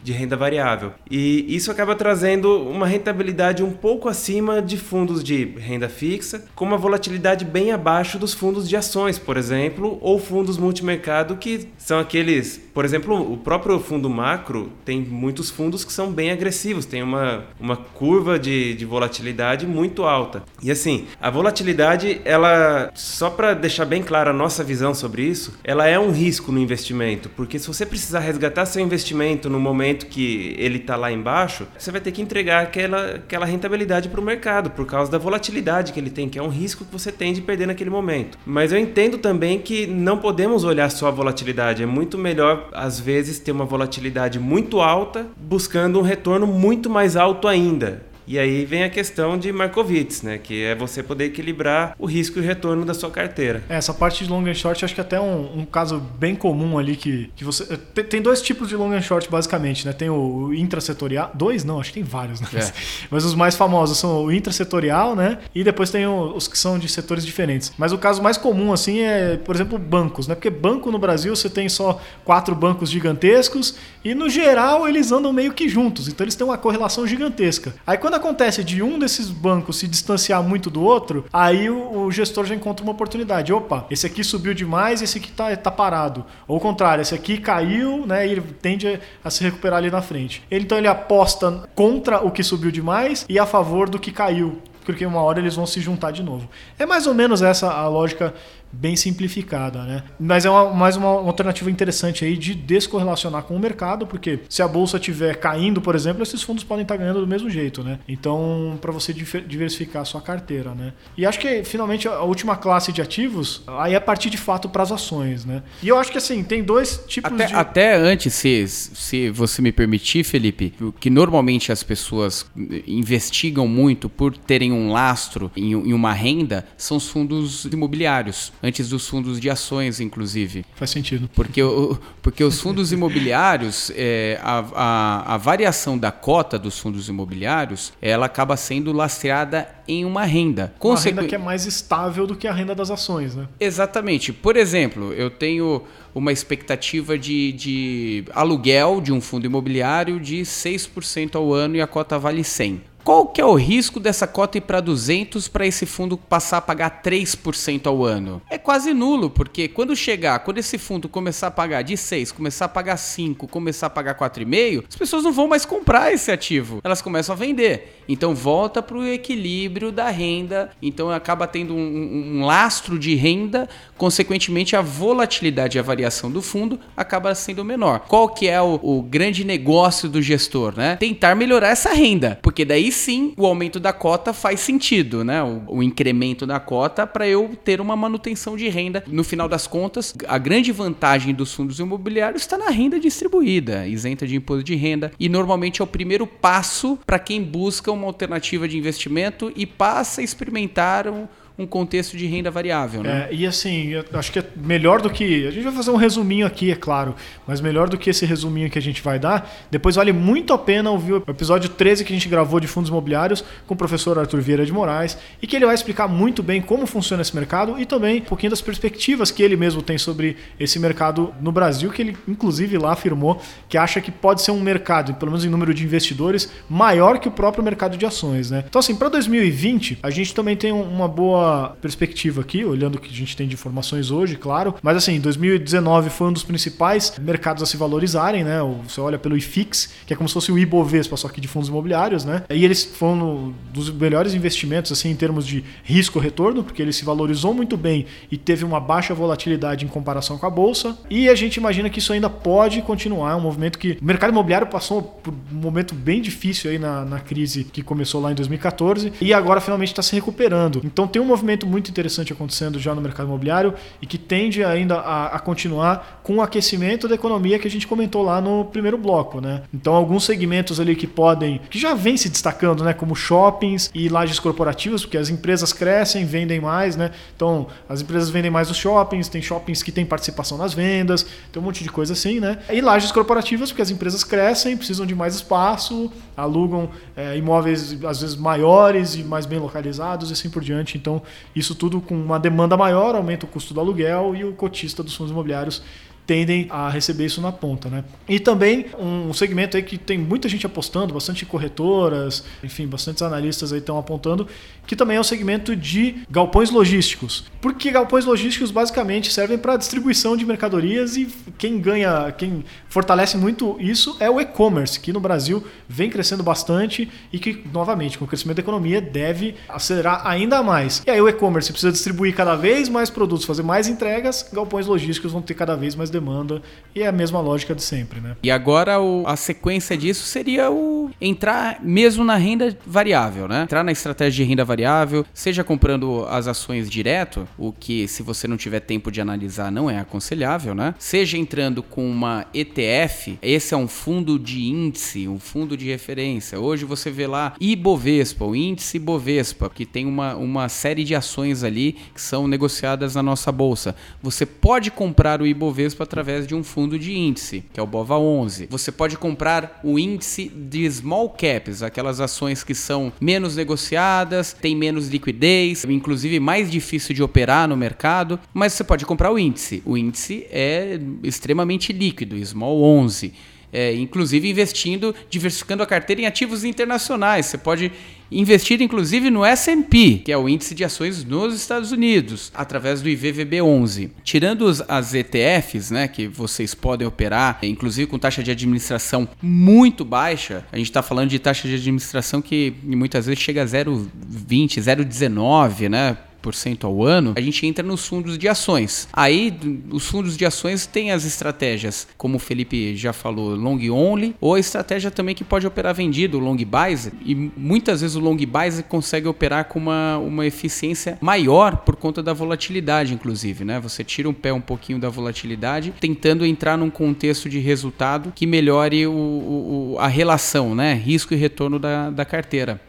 de renda variável. E isso acaba trazendo uma rentabilidade um pouco acima de fundos de renda fixa, com uma volatilidade bem abaixo dos fundos de ações, por exemplo, ou fundos multimercado que são aqueles, por exemplo, o próprio fundo macro tem muitos fundos que são bem agressivos, tem uma, uma curva de, de volatilidade muito alta. E assim, a volatilidade, ela, só para deixar bem clara a nossa visão sobre isso, ela é um risco no investimento, porque se você precisar resgatar seu investimento no momento que ele está lá embaixo, você vai ter que entregar aquela, aquela rentabilidade para o mercado, por causa da volatilidade que ele tem, que é um risco que você tem de perder naquele momento. Mas eu entendo também que não podemos olhar só a volatilidade, é muito melhor, às vezes, ter uma volatilidade muito alta, buscando um retorno muito mais alto ainda. E aí vem a questão de Markowitz, né? Que é você poder equilibrar o risco e o retorno da sua carteira. É, Essa parte de long and short, acho que até um, um caso bem comum ali que, que você. eh, Tem, tem dois tipos de long and short, basicamente, né? Tem o, o intrasetorial. Dois não, acho que tem vários, né? É. Mas os mais famosos são o intrasetorial, né? E depois tem o- os que são de setores diferentes. Mas o caso mais comum, assim, é, por exemplo, bancos, né? Porque banco no Brasil você tem só quatro bancos gigantescos e, no geral, eles andam meio que juntos. Então eles têm uma correlação gigantesca. Aí quando acontece de um desses bancos se distanciar muito do outro, aí o, o gestor já encontra uma oportunidade. Opa, esse aqui subiu demais, esse aqui tá, tá parado. Ou o contrário, esse aqui caiu, né? E ele tende a, a se recuperar ali na frente. Ele, então ele aposta contra o que subiu demais e a favor do que caiu. Porque uma hora eles vão se juntar de novo. É mais ou menos essa a lógica bem simplificada, né? Mas é uma- mais uma alternativa interessante aí de descorrelacionar com o mercado, porque se a bolsa estiver caindo, por exemplo, esses fundos podem estar ganhando do mesmo jeito, né? Então, para você diversificar a sua carteira, né? E acho que finalmente a última classe de ativos aí é partir de fato para as ações, né? E eu acho que assim, tem dois tipos Até, de até antes, se, se você me permitir, Felipe, o que normalmente as pessoas investigam muito por terem um lastro em, em uma renda são os fundos imobiliários, antes dos fundos de ações, inclusive. Faz sentido. Porque, o- porque os fundos imobiliários, é, a, a- a variação da cota dos fundos imobiliários, ela acaba sendo lastreada em uma renda. Uma Consequ- renda que é mais estável do que a renda das ações, né? Exatamente. Por exemplo, eu tenho uma expectativa de, de aluguel de um fundo imobiliário de 6% ao ano e a cota vale 100. Qual que é o risco dessa cota ir para 200 para esse fundo passar a pagar 3% ao ano? É quase nulo, porque quando chegar, quando esse fundo começar a pagar de 6, começar a pagar 5, começar a pagar 4,5, as pessoas não vão mais comprar esse ativo. Elas começam a vender. Então volta para o equilíbrio da renda. Então acaba tendo um, um- lastro de renda, consequentemente a volatilidade e a variação do fundo acaba sendo menor. Qual que é o, o grande negócio do gestor, né? Tentar melhorar essa renda, porque daí sim o aumento da cota faz sentido, né? O, o incremento da cota para eu ter uma manutenção de renda. No final das contas, a grande vantagem dos fundos imobiliários está na renda distribuída, isenta de imposto de renda, e normalmente é o primeiro passo para quem busca uma alternativa de investimento e passa a experimentar um, um contexto de renda variável, né? É, e assim, acho que é melhor do que. A gente vai fazer um resuminho aqui, é claro. Mas melhor do que esse resuminho que a gente vai dar. Depois vale muito a pena ouvir o episódio 13 que a gente gravou de fundos imobiliários com o professor Arthur Vieira de Moraes. E que ele vai explicar muito bem como funciona esse mercado e também um pouquinho das perspectivas que ele mesmo tem sobre esse mercado no Brasil, que ele inclusive lá afirmou que acha que pode ser um mercado, pelo menos em número de investidores, maior que o próprio mercado de ações. Né? Então, assim, para 2020, a gente também tem um- uma boa perspectiva aqui, olhando o que a gente tem de informações hoje, claro. Mas assim, 2019 foi um dos principais mercados a se valorizarem, né? Você olha pelo IFIX, que é como se fosse o Ibovespa, só que de fundos imobiliários, né? E eles foram dos melhores investimentos, assim, em termos de risco-retorno, porque ele se valorizou muito bem e teve uma baixa volatilidade em comparação com a bolsa. E a gente imagina que isso ainda pode continuar, é um movimento que o mercado imobiliário passou por um momento bem difícil aí na, na crise que começou lá em 2014 e agora finalmente está se recuperando. Então tem um movimento muito interessante acontecendo já no mercado imobiliário e que tende ainda a, a continuar com o aquecimento da economia que a gente comentou lá no primeiro bloco, né? Então alguns segmentos ali que podem, que já vem se destacando, né? Como shoppings e lajes corporativas, porque as empresas crescem, vendem mais, né? Então as empresas vendem mais nos shoppings, tem shoppings que têm participação nas vendas, tem um monte de coisa assim, né? E lajes corporativas, porque as empresas crescem, precisam de mais espaço, alugam é, imóveis às vezes maiores e mais bem localizados e assim por diante. Então isso tudo com uma demanda maior aumenta o custo do aluguel e o cotista dos fundos imobiliários tendem a receber isso na ponta, né? E também um segmento aí que tem muita gente apostando, bastante corretoras, enfim, bastantes analistas aí estão apontando, que também é o segmento de galpões logísticos. Porque galpões logísticos basicamente servem para distribuição de mercadorias e quem ganha, quem fortalece muito isso é o e-commerce, que no Brasil vem crescendo bastante e que, novamente, com o crescimento da economia, deve acelerar ainda mais. E aí o e-commerce precisa distribuir cada vez mais produtos, fazer mais entregas, galpões logísticos vão ter cada vez mais demanda e é a mesma lógica de sempre, né? E agora o- a sequência disso seria o entrar mesmo na renda variável, né? Entrar na estratégia de renda variável, seja comprando as ações direto, o que se você não tiver tempo de analisar não é aconselhável, né? Seja entrando com uma ETF, esse é um fundo de índice, um fundo de referência. Hoje você vê lá Ibovespa, o índice Ibovespa, que tem uma, uma série de ações ali que são negociadas na nossa bolsa. Você pode comprar o Ibovespa através de um fundo de índice, que é o Bova 11. Você pode comprar o índice de small caps, aquelas ações que são menos negociadas, têm menos liquidez, inclusive mais difícil de operar no mercado, mas você pode comprar o índice. O índice é extremamente líquido, small 11. É, inclusive investindo, diversificando a carteira em ativos internacionais. Você pode investir inclusive no S&P, que é o índice de ações nos Estados Unidos, através do IVVB11. Tirando os- as ETFs, né, que vocês podem operar, inclusive com taxa de administração muito baixa, a gente está falando de taxa de administração que muitas vezes chega a 0,20, 0,19, né? Por cento ao ano, a gente entra nos fundos de ações. Aí, os fundos de ações têm as estratégias, como o Felipe já falou, long only, ou a estratégia também que pode operar vendido, long buys, e muitas vezes o long buys consegue operar com uma, uma eficiência maior por conta da volatilidade, inclusive, né? Você tira um pé um pouquinho da volatilidade, tentando entrar num contexto de resultado que melhore o- o- a relação, né? Risco e retorno da, da carteira.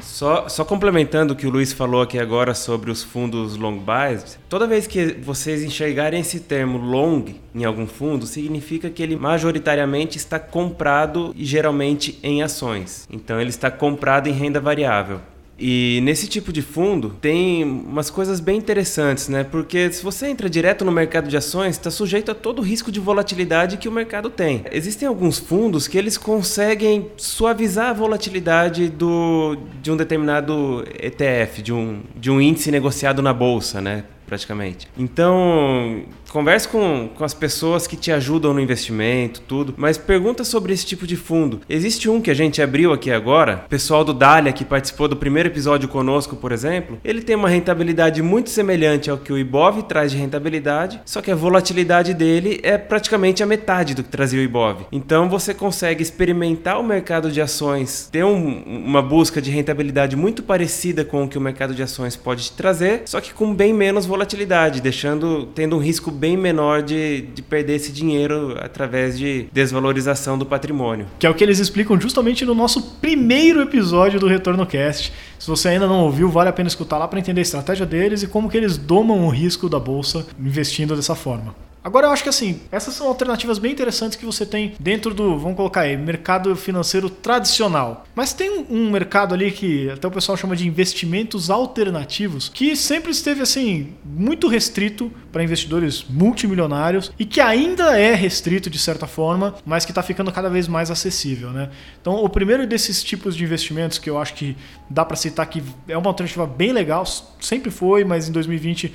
Só, só complementando o que o Luiz falou aqui agora sobre os fundos long buys, toda vez que vocês enxergarem esse termo long em algum fundo, significa que ele majoritariamente está comprado e geralmente em ações. Então ele está comprado em renda variável. E nesse tipo de fundo tem umas coisas bem interessantes, né? Porque se você entra direto no mercado de ações, está sujeito a todo o risco de volatilidade que o mercado tem. Existem alguns fundos que eles conseguem suavizar a volatilidade do, de um determinado ETF, de um, de um índice negociado na bolsa, né? praticamente. Então, converse com, com as pessoas que te ajudam no investimento, tudo, mas pergunta sobre esse tipo de fundo. Existe um que a gente abriu aqui agora, o pessoal do Dália, que participou do primeiro episódio conosco, por exemplo, ele tem uma rentabilidade muito semelhante ao que o Ibov traz de rentabilidade, só que a volatilidade dele é praticamente a metade do que trazia o Ibov. Então, você consegue experimentar o mercado de ações, ter um, uma busca de rentabilidade muito parecida com o que o mercado de ações pode te trazer, só que com bem menos volatilidade deixando tendo um risco bem menor de, de perder esse dinheiro através de desvalorização do patrimônio. Que é o que eles explicam justamente no nosso primeiro episódio do Retorno Cast. Se você ainda não ouviu, vale a pena escutar lá para entender a estratégia deles e como que eles domam o risco da bolsa investindo dessa forma. Agora eu acho que assim, essas são alternativas bem interessantes que você tem dentro do, vamos colocar aí, mercado financeiro tradicional. Mas tem um, mercado ali que até o pessoal chama de investimentos alternativos, que sempre esteve assim, muito restrito para investidores multimilionários e que ainda é restrito de certa forma, mas que está ficando cada vez mais acessível, né? Então, o primeiro desses tipos de investimentos que eu acho que dá para citar que é uma alternativa bem legal, sempre foi, mas em 2020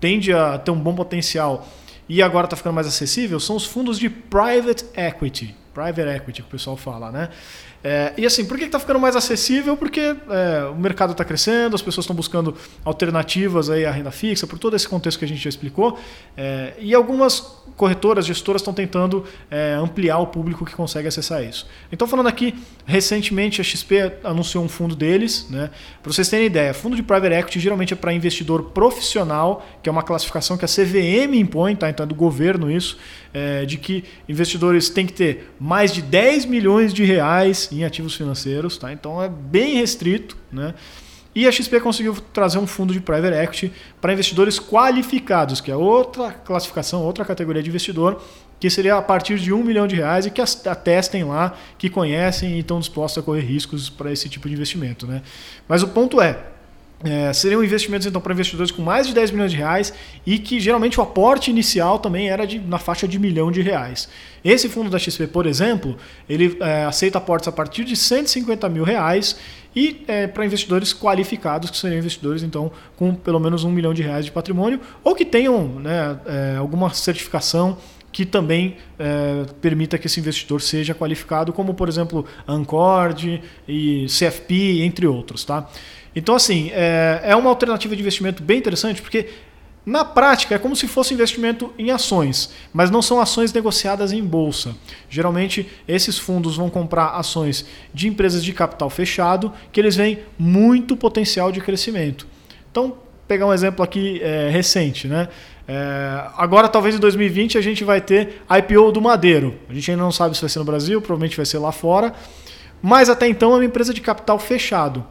tende a ter um bom potencial e agora está ficando mais acessível, são os fundos de private equity. Private equity, que o pessoal fala, né? É, e assim, por que está ficando mais acessível? Porque é, o mercado está crescendo, as pessoas estão buscando alternativas aí à renda fixa, por todo esse contexto que a gente já explicou. É, e algumas corretoras, gestoras estão tentando é, ampliar o público que consegue acessar isso. Então, falando aqui, recentemente a XP anunciou um fundo deles. Né? Para vocês terem ideia, fundo de private equity geralmente é para investidor profissional, que é uma classificação que a CVM impõe, tá? então é do governo isso, é, de que investidores têm que ter mais de 10 milhões de reais em ativos financeiros, tá? Então é bem restrito, né? E a XP conseguiu trazer um fundo de private equity para investidores qualificados, que é outra classificação, outra categoria de investidor, que seria a partir de um milhão de reais e que atestem lá, que conhecem e estão dispostos a correr riscos para esse tipo de investimento. Né? Mas o ponto é, é, seriam investimentos então para investidores com mais de 10 milhões de reais e que geralmente o aporte inicial também era de, na faixa de milhão de reais. Esse fundo da XP, por exemplo, ele é, aceita aportes a partir de 150 mil reais e é, para investidores qualificados, que seriam investidores então com pelo menos um milhão de reais de patrimônio ou que tenham né, é, alguma certificação que também é, permita que esse investidor seja qualificado, como por exemplo Ancord e CFP, entre outros. Tá? Então, assim, é, é uma alternativa de investimento bem interessante, porque na prática é como se fosse investimento em ações, mas não são ações negociadas em bolsa. Geralmente, esses fundos vão comprar ações de empresas de capital fechado, que eles veem muito potencial de crescimento. Então, pegar um exemplo aqui é, recente, né? É, agora, talvez em 2020, a gente vai ter IPO do Madeiro. A gente ainda não sabe se vai ser no Brasil, provavelmente vai ser lá fora. Mas até então é uma empresa de capital fechado.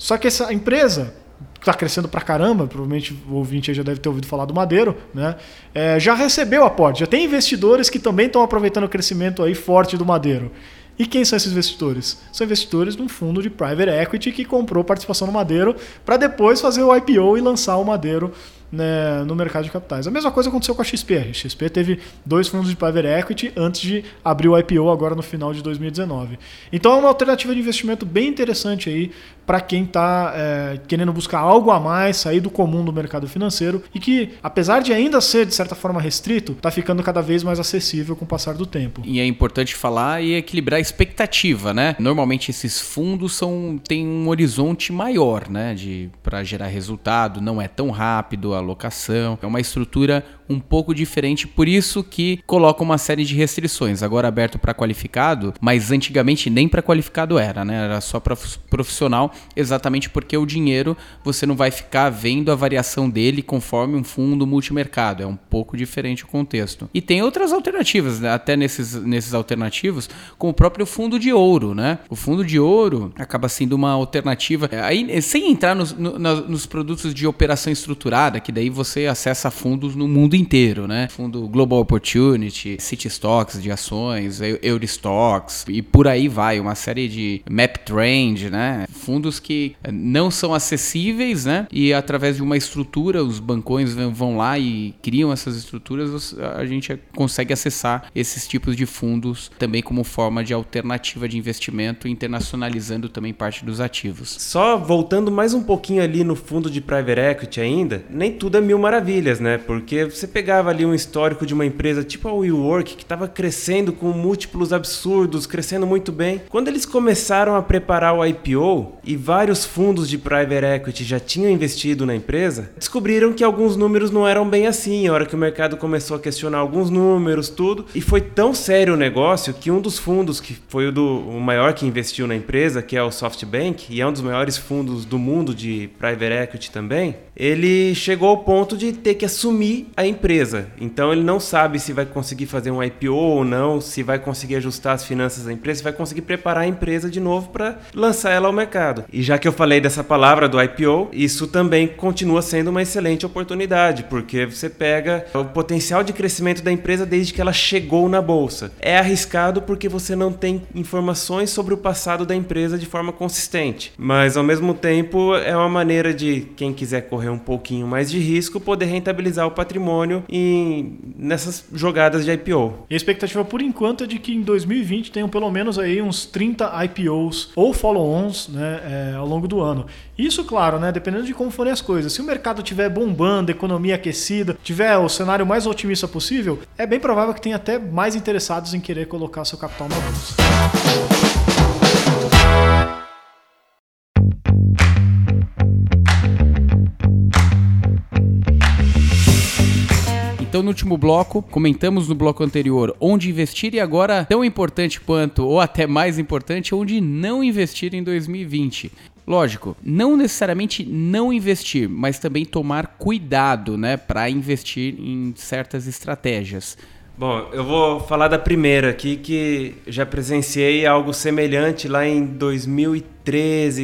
Só que essa empresa está crescendo pra caramba, provavelmente o ouvinte já deve ter ouvido falar do Madeiro, né? É, já recebeu aporte, já tem investidores que também estão aproveitando o crescimento aí forte do Madeiro. E quem são esses investidores? São investidores de um fundo de private equity que comprou participação no Madeiro para depois fazer o IPO e lançar o Madeiro né, no mercado de capitais. A mesma coisa aconteceu com a XP. A XP teve dois fundos de private equity antes de abrir o IPO agora no final de 2019. Então é uma alternativa de investimento bem interessante aí para quem está é, querendo buscar algo a mais, sair do comum do mercado financeiro e que, apesar de ainda ser de certa forma restrito, está ficando cada vez mais acessível com o passar do tempo. E é importante falar e equilibrar a expectativa, né? Normalmente esses fundos são têm um horizonte maior, né, de para gerar resultado, não é tão rápido, alocação. É uma estrutura um pouco diferente, por isso que coloca uma série de restrições. Agora aberto para qualificado, mas antigamente nem para qualificado era, né? Era só para profissional, exatamente porque o dinheiro você não vai ficar vendo a variação dele conforme um fundo multimercado. É um pouco diferente o contexto. E tem outras alternativas, né? até nesses, nesses alternativos, como o próprio fundo de ouro, né? O fundo de ouro acaba sendo uma alternativa. Aí, sem entrar nos, no, nos produtos de operação estruturada, que daí você acessa fundos no mundo inteiro, né? Fundo Global Opportunity, City Stocks de ações, Eurostocks e por aí vai, uma série de Map Trend, né? Fundos que não são acessíveis, né? E através de uma estrutura, os bancões vão lá e criam essas estruturas, a gente consegue acessar esses tipos de fundos também como forma de alternativa de investimento, internacionalizando também parte dos ativos. Só voltando mais um pouquinho ali no fundo de private equity ainda, nem tudo é mil maravilhas, né? Porque você pegava ali um histórico de uma empresa tipo a WeWork, que estava crescendo com múltiplos absurdos, crescendo muito bem. Quando eles começaram a preparar o IPO e vários fundos de private equity já tinham investido na empresa, descobriram que alguns números não eram bem assim. A hora que o mercado começou a questionar alguns números, tudo, e foi tão sério o negócio que um dos fundos, que foi o, do, o maior que investiu na empresa, que é o SoftBank, e é um dos maiores fundos do mundo de private equity também, ele chegou ao ponto de ter que assumir a empresa. Então ele não sabe se vai conseguir fazer um IPO ou não, se vai conseguir ajustar as finanças da empresa, se vai conseguir preparar a empresa de novo para lançar ela ao mercado. E já que eu falei dessa palavra do IPO, isso também continua sendo uma excelente oportunidade, porque você pega o potencial de crescimento da empresa desde que ela chegou na bolsa. É arriscado porque você não tem informações sobre o passado da empresa de forma consistente, mas ao mesmo tempo é uma maneira de quem quiser correr um pouquinho mais de risco poder rentabilizar o patrimônio em, nessas jogadas de IPO. E a expectativa por enquanto é de que em 2020 tenham pelo menos aí uns 30 IPOs ou follow-ons né, é, ao longo do ano. Isso, claro, né, dependendo de como forem as coisas. Se o mercado estiver bombando, economia aquecida, tiver o cenário mais otimista possível, é bem provável que tenha até mais interessados em querer colocar seu capital na bolsa. Então, no último bloco, comentamos no bloco anterior onde investir e agora, tão importante quanto, ou até mais importante, onde não investir em 2020. Lógico, não necessariamente não investir, mas também tomar cuidado, né, para investir em certas estratégias. Bom, eu vou falar da primeira aqui que já presenciei algo semelhante lá em 2013,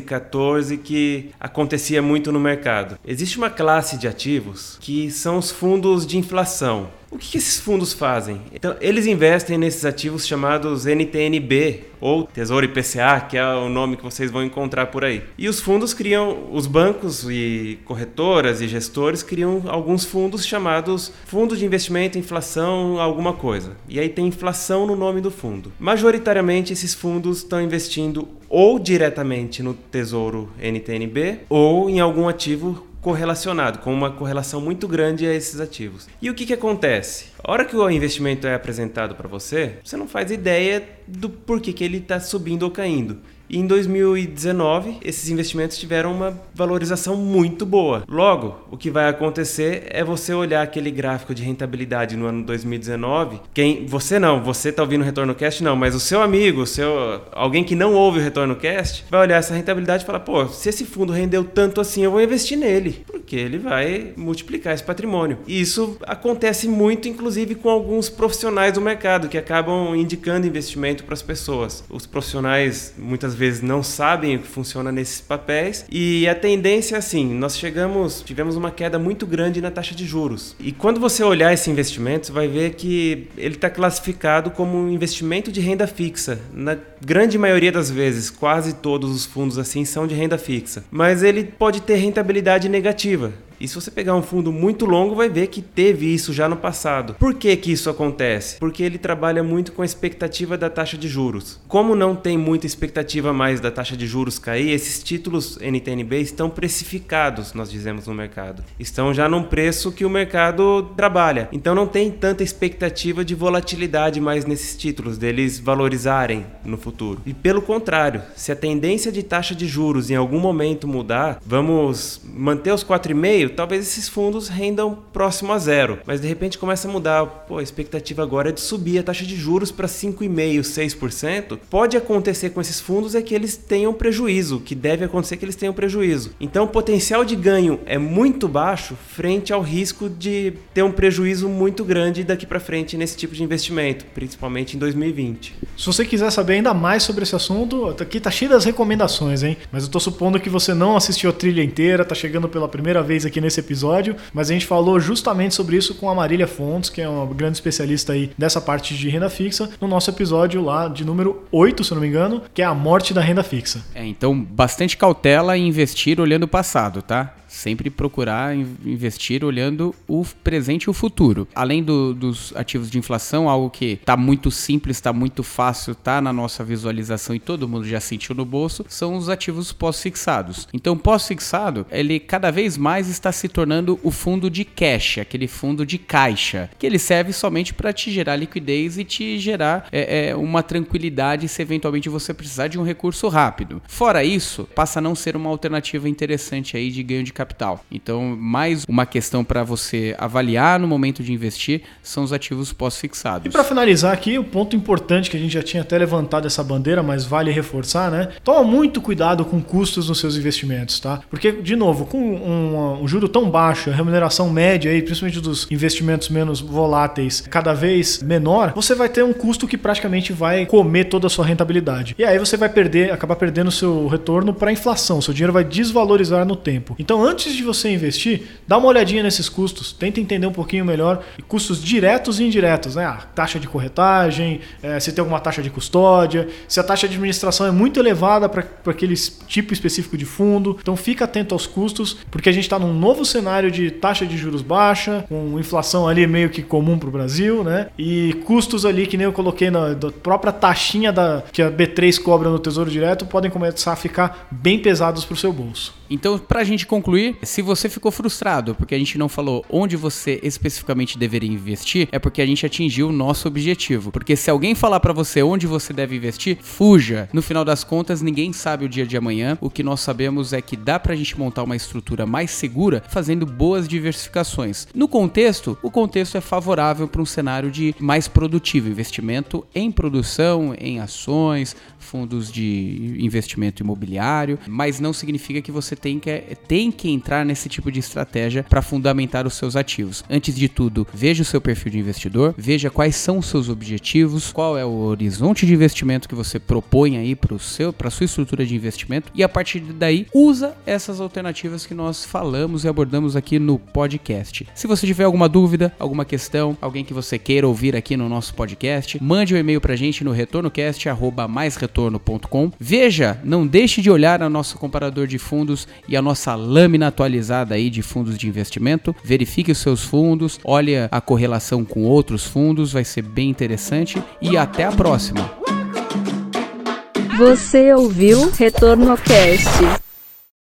14 que acontecia muito no mercado. Existe uma classe de ativos que são os fundos de inflação. O que esses fundos fazem? Então, eles investem nesses ativos chamados NTNB ou Tesouro IPCA, que é o nome que vocês vão encontrar por aí. E os fundos criam, os bancos e corretoras e gestores criam alguns fundos chamados Fundo de Investimento, Inflação, alguma coisa. E aí tem inflação no nome do fundo. Majoritariamente, esses fundos estão investindo ou diretamente no Tesouro NTNB ou em algum ativo correlacionado, com uma correlação muito grande a esses ativos. E o que, que acontece? A hora que o investimento é apresentado para você, você não faz ideia do porquê que ele está subindo ou caindo. E em 2019, esses investimentos tiveram uma valorização muito boa. Logo, o que vai acontecer é você olhar aquele gráfico de rentabilidade no ano 2019. Quem você não, você está ouvindo o Retorno Cast não, mas o seu amigo, o seu alguém que não ouve o Retorno Cast, vai olhar essa rentabilidade e falar: "Pô, se esse fundo rendeu tanto assim, eu vou investir nele", porque ele vai multiplicar esse patrimônio. E isso acontece muito inclusive com alguns profissionais do mercado que acabam indicando investimento para as pessoas. Os profissionais muitas vezes não sabem o que funciona nesses papéis e a tendência é assim, nós chegamos, tivemos uma queda muito grande na taxa de juros. E quando você olhar esse investimento, você vai ver que ele está classificado como um investimento de renda fixa. Na grande maioria das vezes, quase todos os fundos assim são de renda fixa. Mas ele pode ter rentabilidade negativa. E se você pegar um fundo muito longo, vai ver que teve isso já no passado. Por que, que isso acontece? Porque ele trabalha muito com a expectativa da taxa de juros. Como não tem muita expectativa mais da taxa de juros cair, esses títulos NTNB estão precificados, nós dizemos no mercado. Estão já num preço que o mercado trabalha. Então não tem tanta expectativa de volatilidade mais nesses títulos, deles valorizarem no futuro. E pelo contrário, se a tendência de taxa de juros em algum momento mudar, vamos manter os 4,5 4,5, talvez esses fundos rendam próximo a zero. Mas de repente começa a mudar. Pô, a expectativa agora é de subir a taxa de juros para 5,5%, 6%. Pode acontecer com esses fundos é que eles tenham prejuízo, que deve acontecer que eles tenham prejuízo. Então o potencial de ganho é muito baixo frente ao risco de ter um prejuízo muito grande daqui para frente nesse tipo de investimento, principalmente em 2020. Se você quiser saber ainda mais sobre esse assunto, aqui tá cheio das recomendações, hein? Mas eu tô supondo que você não assistiu a trilha inteira, tá chegando pela primeira vez aqui nesse episódio, mas a gente falou justamente sobre isso com a Marília Fontes, que é uma grande especialista aí dessa parte de renda fixa, no nosso episódio lá de número 8, se não me engano, que é a morte da renda fixa. É, então, bastante cautela em investir olhando o passado, tá? Sempre procurar in- investir olhando o presente e o futuro. Além do- dos ativos de inflação, algo que tá muito simples, tá muito fácil, tá na nossa visualização e todo mundo já sentiu no bolso, são os ativos pós-fixados. Então, pós-fixado, ele cada vez mais está se tornando o fundo de cash, aquele fundo de caixa, que ele serve somente para te gerar liquidez e te gerar é, é, uma tranquilidade se eventualmente você precisar de um recurso rápido. Fora isso, passa a não ser uma alternativa interessante aí de ganho de capital. Então, mais uma questão para você avaliar no momento de investir são os ativos E pós-fixados. para finalizar aqui, o ponto importante que a gente já tinha até levantado essa bandeira, mas vale reforçar, né? Toma muito cuidado com custos nos seus investimentos, tá? Porque, de novo, com um, um juro tão baixo, a remuneração média aí, principalmente dos investimentos menos voláteis, cada vez menor, você vai ter um custo que praticamente vai comer toda a sua rentabilidade. E aí você vai perder, acabar perdendo o seu retorno para a inflação, seu dinheiro vai desvalorizar no tempo. Então, antes de você investir, dá uma olhadinha nesses custos, tenta entender um pouquinho melhor custos diretos e indiretos, né? A taxa de corretagem, eh, se tem alguma taxa de custódia, se a taxa de administração é muito elevada para aquele tipo específico de fundo. Então, fica atento aos custos, porque a gente está num novo cenário de taxa de juros baixa, com inflação ali meio que comum para o Brasil, né? E custos ali que nem eu coloquei na própria taxinha da, que a B3 cobra no Tesouro Direto podem começar a ficar bem pesados para o seu bolso. Então, pra gente concluir, se você ficou frustrado porque a gente não falou onde você especificamente deveria investir, é porque a gente atingiu o nosso objetivo. Porque se alguém falar pra você onde você deve investir, fuja. No final das contas, ninguém sabe o dia de amanhã. O que nós sabemos é que dá pra gente montar uma estrutura mais segura fazendo boas diversificações. No contexto, o contexto é favorável para um cenário de mais produtivo, investimento em produção, em ações, fundos de investimento imobiliário, mas não significa que você tem que, tem que entrar nesse tipo de estratégia para fundamentar os seus ativos. Antes de tudo, veja o seu perfil de investidor, veja quais são os seus objetivos, qual é o horizonte de investimento que você propõe aí para seu, para sua estrutura de investimento e a partir daí usa essas alternativas que nós falamos e abordamos aqui no podcast. Se você tiver alguma dúvida, alguma questão, alguém que você queira ouvir aqui no nosso podcast, mande um e-mail pra gente no retornocast@maisretorno.com. Veja, não deixe de olhar o nosso comparador de fundos e a nossa lâmina atualizada aí de fundos de investimento. Verifique os seus fundos, olhe a correlação com outros fundos, vai ser bem interessante e até a próxima. Você ouviu Retorno Cast.